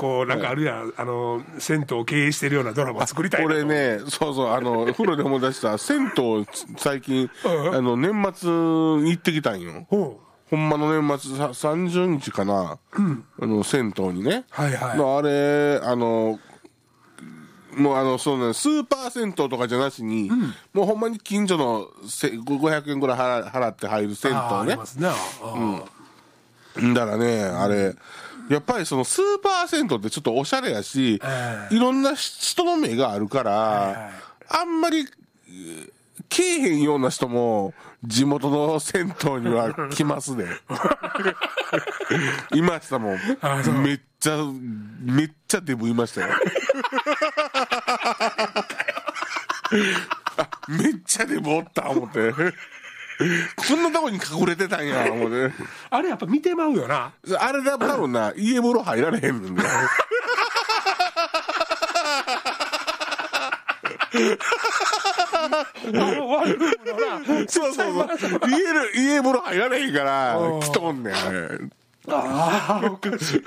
こうなんかあるやん、あの銭湯を経営してるようなドラマ作りたいなと。俺ね、そうそう、あの、風呂で思い出した、銭湯、最近、うん。あの、年末行ってきたんよ。ほほんまの年末さ30日かな、あの、銭湯にね。はいはい。のあれ、あの、もうあの、そうね、スーパー銭湯とかじゃなしに、もうほんまに近所のせ500円ぐらい払払って入る銭湯ね。りますね、うん。だからね、あれ、やっぱりそのスーパー銭湯ってちょっとおしゃれやし、ええいろんな人の目があるから、はいあんまり、えーけえへんような人も、地元の銭湯には来ますね。いましたもん。めっちゃ、めっちゃデブいましたよ。あ、めっちゃデブおった、思って。こんなとこに隠れてたんや、思って。あれやっぱ見てまうよなあれだ、多分な、家風呂入られへんねんだよ。そうそうそう。家の、家風呂入られへんから、来とんねん、あれ。ああおかしい